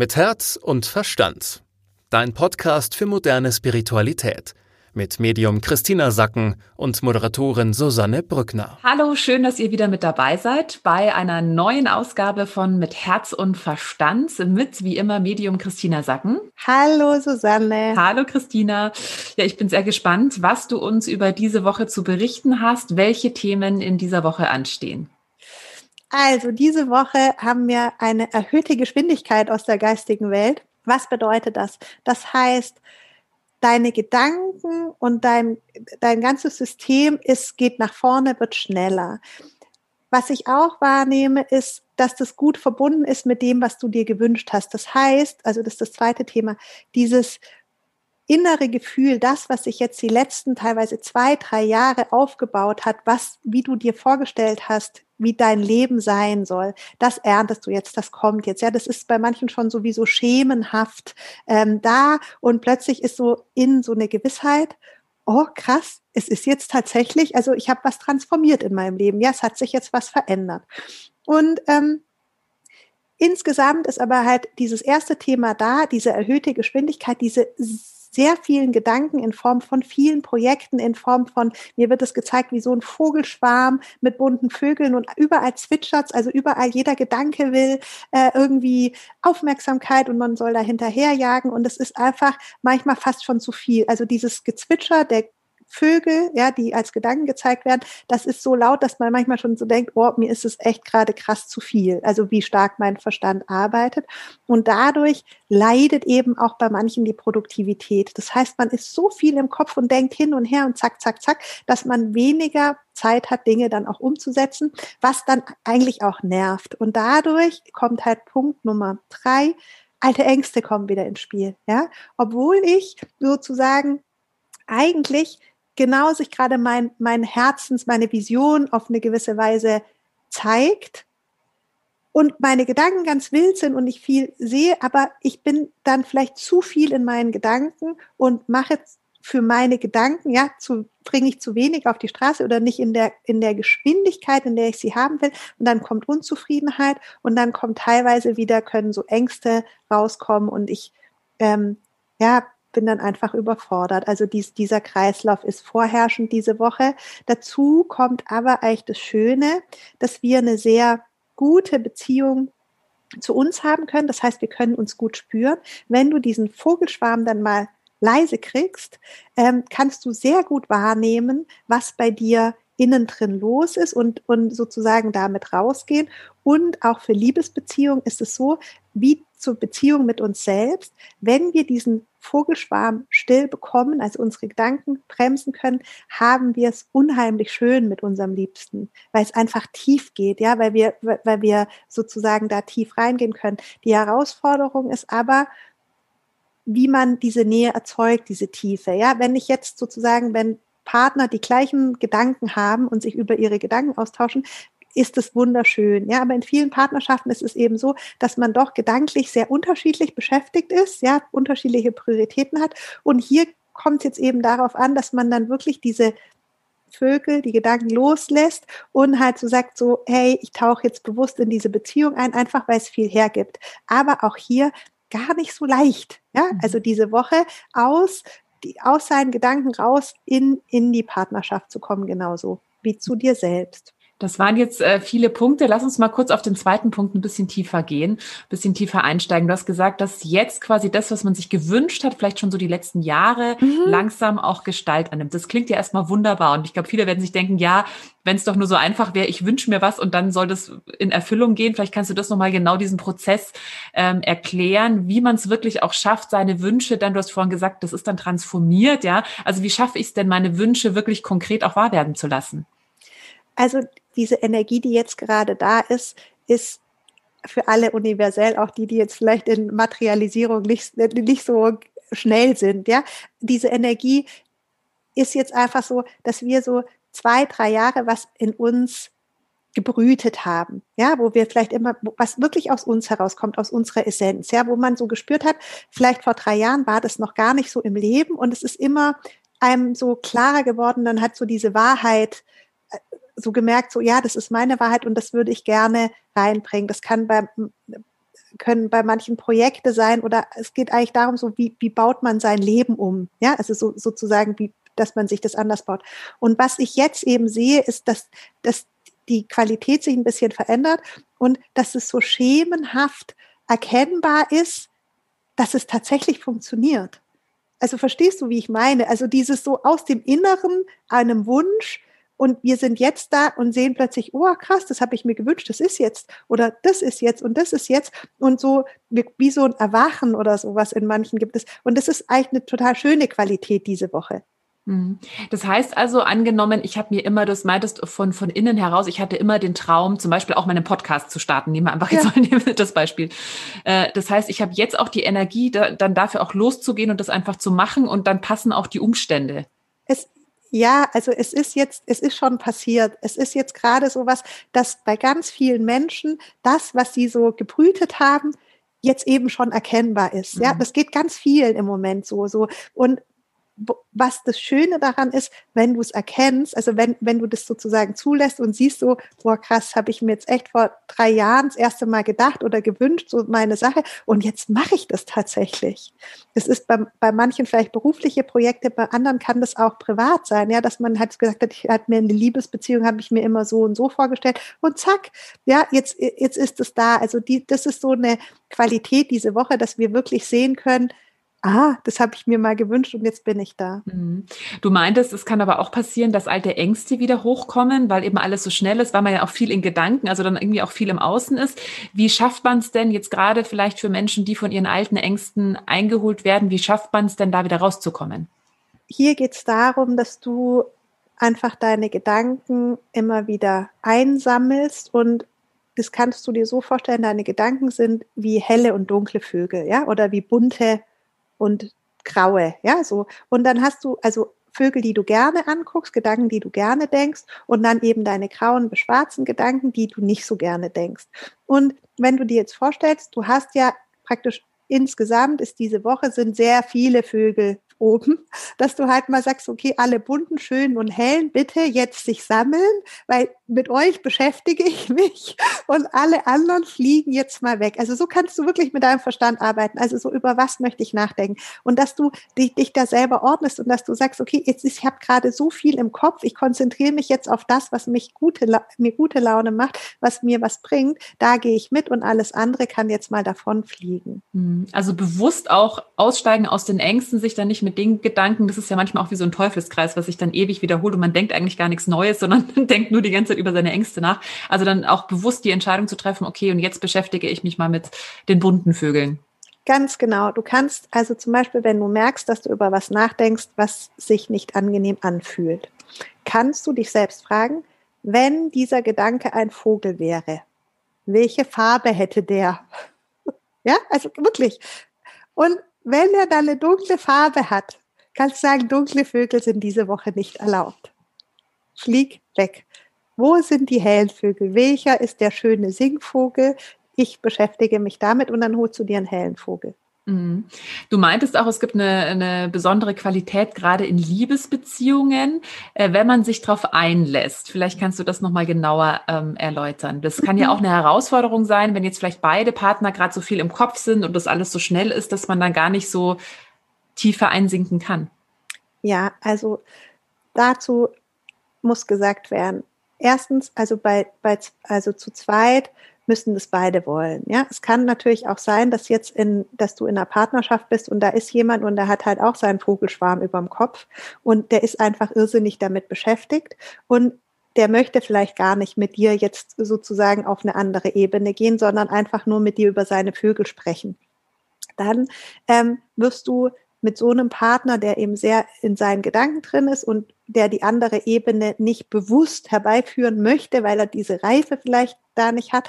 Mit Herz und Verstand. Dein Podcast für moderne Spiritualität. Mit Medium Christina Sacken und Moderatorin Susanne Brückner. Hallo, schön, dass ihr wieder mit dabei seid bei einer neuen Ausgabe von Mit Herz und Verstand mit, wie immer, Medium Christina Sacken. Hallo, Susanne. Hallo, Christina. Ja, ich bin sehr gespannt, was du uns über diese Woche zu berichten hast, welche Themen in dieser Woche anstehen. Also diese Woche haben wir eine erhöhte Geschwindigkeit aus der geistigen Welt. Was bedeutet das? Das heißt, deine Gedanken und dein, dein ganzes System ist, geht nach vorne, wird schneller. Was ich auch wahrnehme, ist, dass das gut verbunden ist mit dem, was du dir gewünscht hast. Das heißt, also das ist das zweite Thema, dieses innere Gefühl, das, was sich jetzt die letzten teilweise zwei, drei Jahre aufgebaut hat, was, wie du dir vorgestellt hast, wie dein Leben sein soll, das erntest du jetzt, das kommt jetzt. Ja, das ist bei manchen schon sowieso schemenhaft ähm, da und plötzlich ist so in so eine Gewissheit, oh krass, es ist jetzt tatsächlich, also ich habe was transformiert in meinem Leben. Ja, es hat sich jetzt was verändert. Und ähm, insgesamt ist aber halt dieses erste Thema da, diese erhöhte Geschwindigkeit, diese sehr vielen Gedanken in Form von vielen Projekten, in Form von, mir wird es gezeigt, wie so ein Vogelschwarm mit bunten Vögeln und überall zwitschert's, also überall jeder Gedanke will äh, irgendwie Aufmerksamkeit und man soll da hinterherjagen und es ist einfach manchmal fast schon zu viel. Also dieses Gezwitscher der Vögel, ja, die als Gedanken gezeigt werden, das ist so laut, dass man manchmal schon so denkt, oh, mir ist es echt gerade krass zu viel. Also wie stark mein Verstand arbeitet. Und dadurch leidet eben auch bei manchen die Produktivität. Das heißt, man ist so viel im Kopf und denkt hin und her und zack, zack, zack, dass man weniger Zeit hat, Dinge dann auch umzusetzen, was dann eigentlich auch nervt. Und dadurch kommt halt Punkt Nummer drei, alte Ängste kommen wieder ins Spiel, ja. Obwohl ich sozusagen eigentlich genau sich gerade mein, mein Herzens, meine Vision auf eine gewisse Weise zeigt und meine Gedanken ganz wild sind und ich viel sehe, aber ich bin dann vielleicht zu viel in meinen Gedanken und mache für meine Gedanken, ja, zu, bringe ich zu wenig auf die Straße oder nicht in der, in der Geschwindigkeit, in der ich sie haben will. Und dann kommt Unzufriedenheit und dann kommt teilweise wieder, können so Ängste rauskommen und ich, ähm, ja, bin dann einfach überfordert. Also dies, dieser Kreislauf ist vorherrschend diese Woche. Dazu kommt aber eigentlich das Schöne, dass wir eine sehr gute Beziehung zu uns haben können. Das heißt, wir können uns gut spüren. Wenn du diesen Vogelschwarm dann mal leise kriegst, ähm, kannst du sehr gut wahrnehmen, was bei dir innen drin los ist und, und sozusagen damit rausgehen. Und auch für Liebesbeziehungen ist es so, wie zur Beziehung mit uns selbst, wenn wir diesen Vogelschwarm still bekommen, also unsere Gedanken bremsen können, haben wir es unheimlich schön mit unserem Liebsten, weil es einfach tief geht, ja, weil wir, weil wir sozusagen da tief reingehen können. Die Herausforderung ist aber, wie man diese Nähe erzeugt, diese Tiefe. Ja, wenn ich jetzt sozusagen, wenn Partner die gleichen Gedanken haben und sich über ihre Gedanken austauschen, ist es wunderschön. Ja, aber in vielen Partnerschaften ist es eben so, dass man doch gedanklich sehr unterschiedlich beschäftigt ist, ja, unterschiedliche Prioritäten hat. Und hier kommt es jetzt eben darauf an, dass man dann wirklich diese Vögel, die Gedanken loslässt und halt so sagt so, hey, ich tauche jetzt bewusst in diese Beziehung ein, einfach weil es viel hergibt. Aber auch hier gar nicht so leicht. Ja, mhm. also diese Woche aus die, aus seinen Gedanken raus in, in die Partnerschaft zu kommen, genauso wie zu dir selbst. Das waren jetzt äh, viele Punkte. Lass uns mal kurz auf den zweiten Punkt ein bisschen tiefer gehen, ein bisschen tiefer einsteigen. Du hast gesagt, dass jetzt quasi das, was man sich gewünscht hat, vielleicht schon so die letzten Jahre, mhm. langsam auch Gestalt annimmt. Das klingt ja erstmal wunderbar. Und ich glaube, viele werden sich denken, ja, wenn es doch nur so einfach wäre, ich wünsche mir was und dann soll das in Erfüllung gehen. Vielleicht kannst du das nochmal genau diesen Prozess ähm, erklären, wie man es wirklich auch schafft, seine Wünsche, dann, du hast vorhin gesagt, das ist dann transformiert, ja. Also wie schaffe ich es denn, meine Wünsche wirklich konkret auch wahr werden zu lassen? Also diese Energie, die jetzt gerade da ist, ist für alle universell, auch die, die jetzt vielleicht in Materialisierung nicht, nicht so schnell sind. Ja, diese Energie ist jetzt einfach so, dass wir so zwei, drei Jahre was in uns gebrütet haben, ja, wo wir vielleicht immer, was wirklich aus uns herauskommt, aus unserer Essenz, ja, wo man so gespürt hat, vielleicht vor drei Jahren war das noch gar nicht so im Leben und es ist immer einem so klarer geworden, dann hat so diese Wahrheit so gemerkt, so ja, das ist meine Wahrheit und das würde ich gerne reinbringen. Das kann bei können bei manchen Projekte sein oder es geht eigentlich darum, so wie, wie baut man sein Leben um? Ja, also so, sozusagen, wie, dass man sich das anders baut. Und was ich jetzt eben sehe, ist, dass, dass die Qualität sich ein bisschen verändert und dass es so schemenhaft erkennbar ist, dass es tatsächlich funktioniert. Also verstehst du, wie ich meine? Also dieses so aus dem Inneren einem Wunsch und wir sind jetzt da und sehen plötzlich, oh krass, das habe ich mir gewünscht, das ist jetzt oder das ist jetzt und das ist jetzt und so wie so ein Erwachen oder sowas in manchen gibt es. Und das ist eigentlich eine total schöne Qualität diese Woche. Mhm. Das heißt also, angenommen, ich habe mir immer, das meintest von, von innen heraus, ich hatte immer den Traum, zum Beispiel auch meinen Podcast zu starten. Nehmen wir einfach jetzt ja. mal das Beispiel. Äh, das heißt, ich habe jetzt auch die Energie, da, dann dafür auch loszugehen und das einfach zu machen und dann passen auch die Umstände. Ja, also es ist jetzt, es ist schon passiert. Es ist jetzt gerade so was, dass bei ganz vielen Menschen das, was sie so gebrütet haben, jetzt eben schon erkennbar ist. Ja, mhm. das geht ganz vielen im Moment so, so. Und was das Schöne daran ist, wenn du es erkennst, also wenn, wenn du das sozusagen zulässt und siehst so, boah krass, habe ich mir jetzt echt vor drei Jahren das erste Mal gedacht oder gewünscht, so meine Sache, und jetzt mache ich das tatsächlich. Das ist bei, bei manchen vielleicht berufliche Projekte, bei anderen kann das auch privat sein, ja, dass man halt gesagt hat, ich hatte mir eine Liebesbeziehung, habe ich mir immer so und so vorgestellt und zack, ja, jetzt, jetzt ist es da. Also die, das ist so eine Qualität diese Woche, dass wir wirklich sehen können, ah, das habe ich mir mal gewünscht und jetzt bin ich da. Mhm. Du meintest, es kann aber auch passieren, dass alte Ängste wieder hochkommen, weil eben alles so schnell ist, weil man ja auch viel in Gedanken, also dann irgendwie auch viel im Außen ist. Wie schafft man es denn jetzt gerade vielleicht für Menschen, die von ihren alten Ängsten eingeholt werden, wie schafft man es denn da wieder rauszukommen? Hier geht es darum, dass du einfach deine Gedanken immer wieder einsammelst und das kannst du dir so vorstellen, deine Gedanken sind wie helle und dunkle Vögel, ja, oder wie bunte und graue, ja, so. Und dann hast du also Vögel, die du gerne anguckst, Gedanken, die du gerne denkst und dann eben deine grauen, beschwarzen Gedanken, die du nicht so gerne denkst. Und wenn du dir jetzt vorstellst, du hast ja praktisch insgesamt ist diese Woche sind sehr viele Vögel oben, dass du halt mal sagst, okay, alle bunten, schönen und hellen, bitte jetzt sich sammeln, weil mit euch beschäftige ich mich und alle anderen fliegen jetzt mal weg. Also so kannst du wirklich mit deinem Verstand arbeiten. Also so über was möchte ich nachdenken und dass du dich, dich da selber ordnest und dass du sagst, okay, jetzt ich habe gerade so viel im Kopf, ich konzentriere mich jetzt auf das, was mich gute, mir gute Laune macht, was mir was bringt. Da gehe ich mit und alles andere kann jetzt mal davon fliegen. Mhm. Also bewusst auch aussteigen aus den Ängsten, sich dann nicht mit den Gedanken, das ist ja manchmal auch wie so ein Teufelskreis, was sich dann ewig wiederholt und man denkt eigentlich gar nichts Neues, sondern denkt nur die ganze Zeit über seine Ängste nach. Also dann auch bewusst die Entscheidung zu treffen, okay, und jetzt beschäftige ich mich mal mit den bunten Vögeln. Ganz genau. Du kannst also zum Beispiel, wenn du merkst, dass du über was nachdenkst, was sich nicht angenehm anfühlt, kannst du dich selbst fragen, wenn dieser Gedanke ein Vogel wäre, welche Farbe hätte der? Ja, also wirklich. Und wenn er dann eine dunkle Farbe hat, kannst du sagen, dunkle Vögel sind diese Woche nicht erlaubt. Flieg weg. Wo sind die hellen Vögel? Welcher ist der schöne Singvogel? Ich beschäftige mich damit und dann holst du dir einen hellen Vogel. Mhm. Du meintest auch, es gibt eine, eine besondere Qualität gerade in Liebesbeziehungen, äh, wenn man sich darauf einlässt. Vielleicht kannst du das nochmal genauer ähm, erläutern. Das kann ja auch eine Herausforderung sein, wenn jetzt vielleicht beide Partner gerade so viel im Kopf sind und das alles so schnell ist, dass man dann gar nicht so tiefer einsinken kann. Ja, also dazu muss gesagt werden. Erstens, also bei, bei also zu zweit müssen das beide wollen. Ja, es kann natürlich auch sein, dass jetzt in, dass du in einer Partnerschaft bist und da ist jemand und der hat halt auch seinen Vogelschwarm überm Kopf und der ist einfach irrsinnig damit beschäftigt und der möchte vielleicht gar nicht mit dir jetzt sozusagen auf eine andere Ebene gehen, sondern einfach nur mit dir über seine Vögel sprechen. Dann ähm, wirst du mit so einem Partner, der eben sehr in seinen Gedanken drin ist und der die andere Ebene nicht bewusst herbeiführen möchte, weil er diese Reife vielleicht da nicht hat,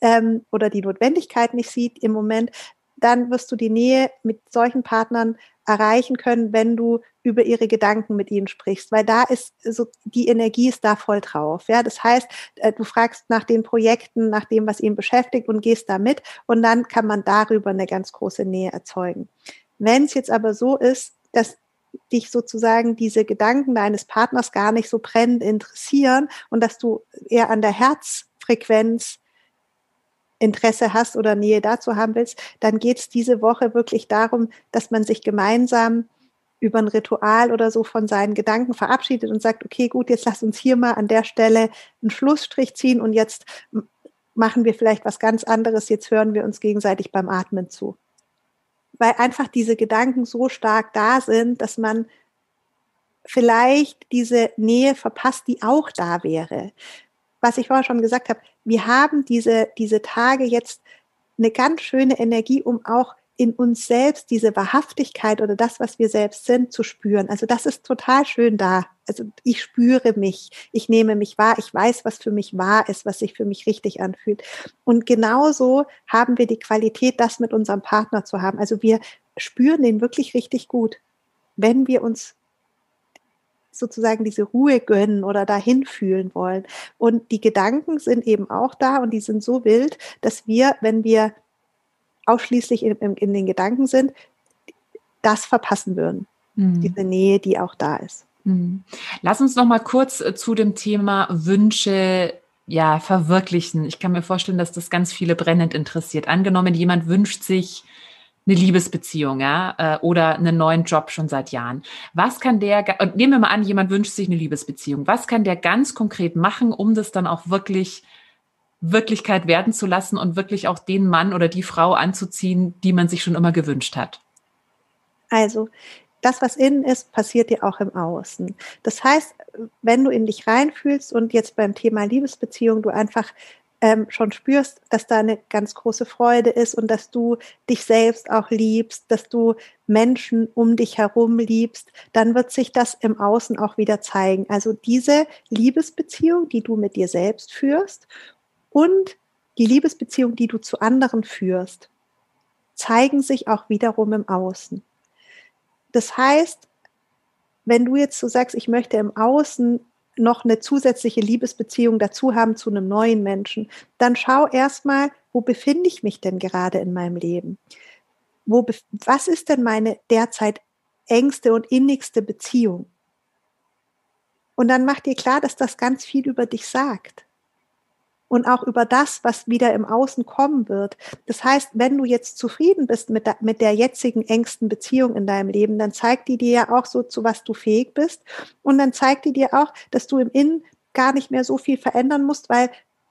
ähm, oder die Notwendigkeit nicht sieht im Moment, dann wirst du die Nähe mit solchen Partnern erreichen können, wenn du über ihre Gedanken mit ihnen sprichst, weil da ist so die Energie ist da voll drauf. Ja, das heißt, äh, du fragst nach den Projekten, nach dem, was ihn beschäftigt und gehst da mit und dann kann man darüber eine ganz große Nähe erzeugen. Wenn es jetzt aber so ist, dass dich sozusagen diese Gedanken deines Partners gar nicht so brennend interessieren und dass du eher an der Herzfrequenz Interesse hast oder Nähe dazu haben willst, dann geht es diese Woche wirklich darum, dass man sich gemeinsam über ein Ritual oder so von seinen Gedanken verabschiedet und sagt, okay, gut, jetzt lass uns hier mal an der Stelle einen Schlussstrich ziehen und jetzt machen wir vielleicht was ganz anderes, jetzt hören wir uns gegenseitig beim Atmen zu. Weil einfach diese Gedanken so stark da sind, dass man vielleicht diese Nähe verpasst, die auch da wäre. Was ich vorher schon gesagt habe, wir haben diese, diese Tage jetzt eine ganz schöne Energie, um auch in uns selbst diese Wahrhaftigkeit oder das, was wir selbst sind, zu spüren. Also das ist total schön da. Also ich spüre mich, ich nehme mich wahr, ich weiß, was für mich wahr ist, was sich für mich richtig anfühlt. Und genauso haben wir die Qualität, das mit unserem Partner zu haben. Also wir spüren den wirklich richtig gut, wenn wir uns sozusagen diese Ruhe gönnen oder dahin fühlen wollen. Und die Gedanken sind eben auch da und die sind so wild, dass wir, wenn wir ausschließlich in, in, in den Gedanken sind, das verpassen würden. Mhm. Diese Nähe, die auch da ist. Mhm. Lass uns noch mal kurz äh, zu dem Thema Wünsche ja, verwirklichen. Ich kann mir vorstellen, dass das ganz viele brennend interessiert. Angenommen, jemand wünscht sich eine Liebesbeziehung, ja, äh, oder einen neuen Job schon seit Jahren. Was kann der, nehmen wir mal an, jemand wünscht sich eine Liebesbeziehung. Was kann der ganz konkret machen, um das dann auch wirklich Wirklichkeit werden zu lassen und wirklich auch den Mann oder die Frau anzuziehen, die man sich schon immer gewünscht hat? Also, das, was innen ist, passiert dir auch im Außen. Das heißt, wenn du in dich reinfühlst und jetzt beim Thema Liebesbeziehung du einfach ähm, schon spürst, dass da eine ganz große Freude ist und dass du dich selbst auch liebst, dass du Menschen um dich herum liebst, dann wird sich das im Außen auch wieder zeigen. Also diese Liebesbeziehung, die du mit dir selbst führst und die Liebesbeziehung, die du zu anderen führst, zeigen sich auch wiederum im Außen. Das heißt, wenn du jetzt so sagst, ich möchte im Außen noch eine zusätzliche Liebesbeziehung dazu haben zu einem neuen Menschen, dann schau erstmal, wo befinde ich mich denn gerade in meinem Leben? Wo, was ist denn meine derzeit engste und innigste Beziehung? Und dann mach dir klar, dass das ganz viel über dich sagt und auch über das, was wieder im Außen kommen wird. Das heißt, wenn du jetzt zufrieden bist mit der, mit der jetzigen engsten Beziehung in deinem Leben, dann zeigt die dir ja auch so, zu was du fähig bist. Und dann zeigt die dir auch, dass du im Innen gar nicht mehr so viel verändern musst, weil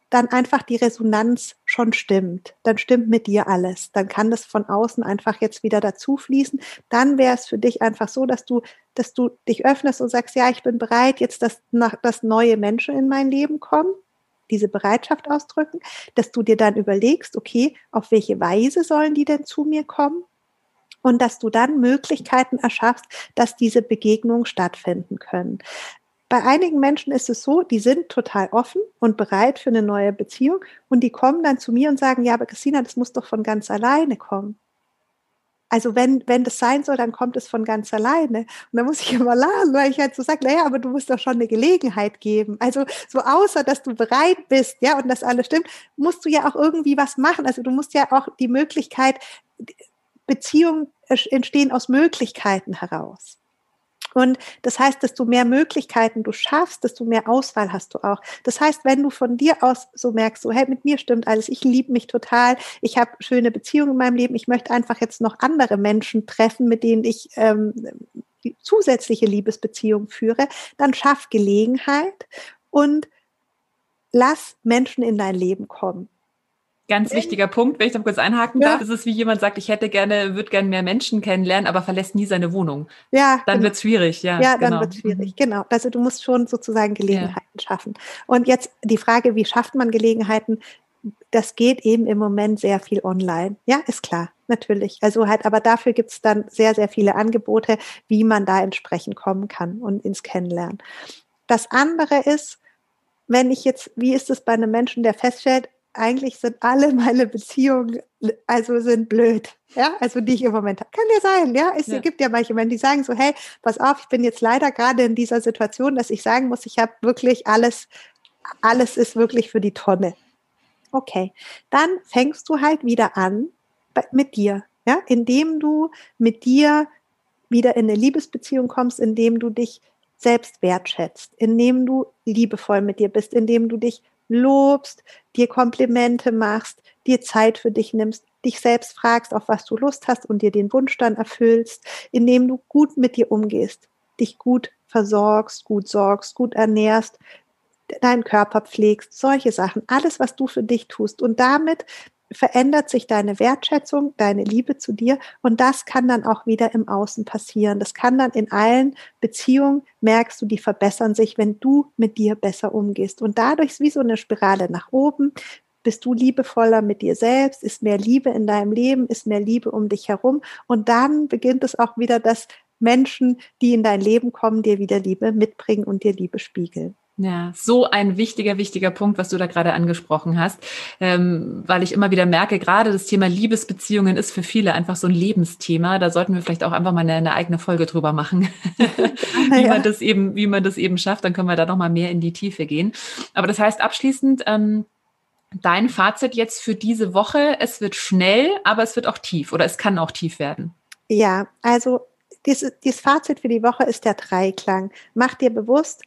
dann einfach die Resonanz schon stimmt. Dann stimmt mit dir alles. Dann kann das von außen einfach jetzt wieder dazu fließen. Dann wäre es für dich einfach so, dass du, dass du dich öffnest und sagst, ja, ich bin bereit, jetzt, dass, dass neue Menschen in mein Leben kommen diese Bereitschaft ausdrücken, dass du dir dann überlegst, okay, auf welche Weise sollen die denn zu mir kommen? Und dass du dann Möglichkeiten erschaffst, dass diese Begegnungen stattfinden können. Bei einigen Menschen ist es so, die sind total offen und bereit für eine neue Beziehung und die kommen dann zu mir und sagen, ja, aber Christina, das muss doch von ganz alleine kommen. Also wenn, wenn das sein soll, dann kommt es von ganz alleine. Und da muss ich immer lachen, weil ich halt so sage, naja, aber du musst doch schon eine Gelegenheit geben. Also so außer, dass du bereit bist, ja, und das alles stimmt, musst du ja auch irgendwie was machen. Also du musst ja auch die Möglichkeit, Beziehungen entstehen aus Möglichkeiten heraus. Und das heißt, desto mehr Möglichkeiten du schaffst, desto mehr Auswahl hast du auch. Das heißt, wenn du von dir aus so merkst, so, hey, mit mir stimmt alles, ich liebe mich total, ich habe schöne Beziehungen in meinem Leben, ich möchte einfach jetzt noch andere Menschen treffen, mit denen ich ähm, zusätzliche Liebesbeziehungen führe, dann schaff Gelegenheit und lass Menschen in dein Leben kommen. Ganz wichtiger Punkt, wenn ich da kurz einhaken ja. darf, ist es wie jemand sagt, ich hätte gerne, würde gerne mehr Menschen kennenlernen, aber verlässt nie seine Wohnung. Ja. Dann genau. wird es schwierig, ja. Ja, dann genau. wird es schwierig, genau. Also du musst schon sozusagen Gelegenheiten ja. schaffen. Und jetzt die Frage, wie schafft man Gelegenheiten? Das geht eben im Moment sehr viel online. Ja, ist klar, natürlich. Also halt, aber dafür gibt es dann sehr, sehr viele Angebote, wie man da entsprechend kommen kann und ins Kennenlernen. Das andere ist, wenn ich jetzt, wie ist es bei einem Menschen, der feststellt, eigentlich sind alle meine Beziehungen, also sind blöd. Ja, also die ich im Moment habe. Kann ja sein, ja. Es ja. gibt ja manche Menschen, die sagen so, hey, pass auf, ich bin jetzt leider gerade in dieser Situation, dass ich sagen muss, ich habe wirklich alles, alles ist wirklich für die Tonne. Okay, dann fängst du halt wieder an mit dir, ja, indem du mit dir wieder in eine Liebesbeziehung kommst, indem du dich selbst wertschätzt, indem du liebevoll mit dir bist, indem du dich lobst, dir Komplimente machst, dir Zeit für dich nimmst, dich selbst fragst, auf was du Lust hast und dir den Wunsch dann erfüllst, indem du gut mit dir umgehst, dich gut versorgst, gut sorgst, gut ernährst, deinen Körper pflegst, solche Sachen, alles, was du für dich tust. Und damit verändert sich deine Wertschätzung, deine Liebe zu dir und das kann dann auch wieder im Außen passieren. Das kann dann in allen Beziehungen, merkst du, die verbessern sich, wenn du mit dir besser umgehst. Und dadurch ist wie so eine Spirale nach oben, bist du liebevoller mit dir selbst, ist mehr Liebe in deinem Leben, ist mehr Liebe um dich herum und dann beginnt es auch wieder, dass Menschen, die in dein Leben kommen, dir wieder Liebe mitbringen und dir Liebe spiegeln. Ja, so ein wichtiger, wichtiger Punkt, was du da gerade angesprochen hast, ähm, weil ich immer wieder merke, gerade das Thema Liebesbeziehungen ist für viele einfach so ein Lebensthema. Da sollten wir vielleicht auch einfach mal eine, eine eigene Folge drüber machen, wie ja. man das eben, wie man das eben schafft. Dann können wir da noch mal mehr in die Tiefe gehen. Aber das heißt abschließend. Ähm, Dein Fazit jetzt für diese Woche, es wird schnell, aber es wird auch tief oder es kann auch tief werden. Ja, also dieses, dieses Fazit für die Woche ist der Dreiklang. Mach dir bewusst,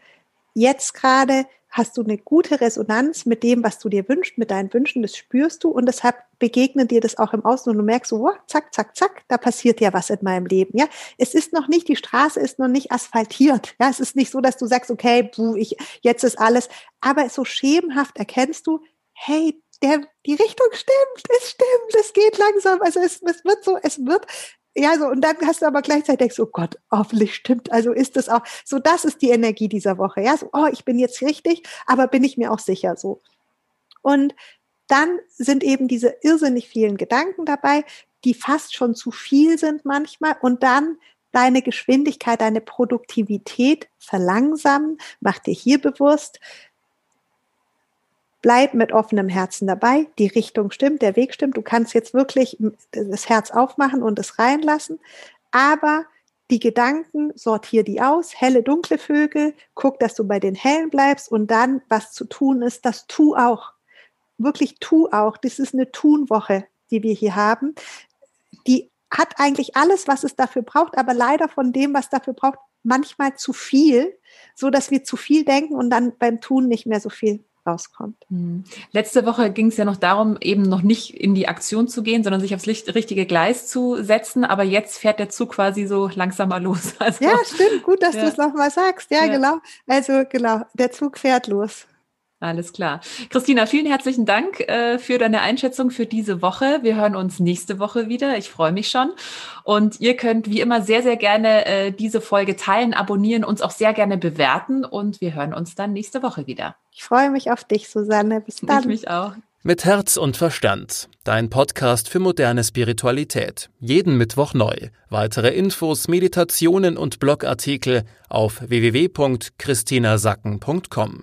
jetzt gerade hast du eine gute Resonanz mit dem, was du dir wünschst, mit deinen Wünschen, das spürst du und deshalb begegnet dir das auch im Außen und du merkst so, oh, zack, zack, zack, da passiert ja was in meinem Leben, ja. Es ist noch nicht, die Straße ist noch nicht asphaltiert, ja. Es ist nicht so, dass du sagst, okay, puh, ich, jetzt ist alles, aber so schemenhaft erkennst du, hey, der, die Richtung stimmt, es stimmt, es geht langsam, also es, es wird so, es wird ja, so, und dann hast du aber gleichzeitig denkst, oh Gott, hoffentlich stimmt, also ist es auch, so das ist die Energie dieser Woche, ja, so, oh, ich bin jetzt richtig, aber bin ich mir auch sicher so. Und dann sind eben diese irrsinnig vielen Gedanken dabei, die fast schon zu viel sind manchmal und dann deine Geschwindigkeit, deine Produktivität verlangsamen, mach dir hier bewusst, bleib mit offenem Herzen dabei. Die Richtung stimmt, der Weg stimmt. Du kannst jetzt wirklich das Herz aufmachen und es reinlassen. Aber die Gedanken, sortier die aus, helle, dunkle Vögel, guck, dass du bei den hellen bleibst und dann, was zu tun ist, das tu auch. Wirklich tu auch. Das ist eine Tunwoche, die wir hier haben. Die hat eigentlich alles, was es dafür braucht, aber leider von dem, was dafür braucht, manchmal zu viel, so dass wir zu viel denken und dann beim Tun nicht mehr so viel rauskommt. Hm. Letzte Woche ging es ja noch darum, eben noch nicht in die Aktion zu gehen, sondern sich aufs richtige Gleis zu setzen. Aber jetzt fährt der Zug quasi so langsamer los. Also, ja, stimmt. Gut, dass ja. du es nochmal sagst. Ja, ja, genau. Also genau, der Zug fährt los. Alles klar. Christina, vielen herzlichen Dank äh, für deine Einschätzung für diese Woche. Wir hören uns nächste Woche wieder. Ich freue mich schon. Und ihr könnt wie immer sehr, sehr gerne äh, diese Folge teilen, abonnieren, uns auch sehr gerne bewerten. Und wir hören uns dann nächste Woche wieder. Ich freue mich auf dich, Susanne. Bis dann. Ich mich auch. Mit Herz und Verstand. Dein Podcast für moderne Spiritualität. Jeden Mittwoch neu. Weitere Infos, Meditationen und Blogartikel auf www.christinasacken.com.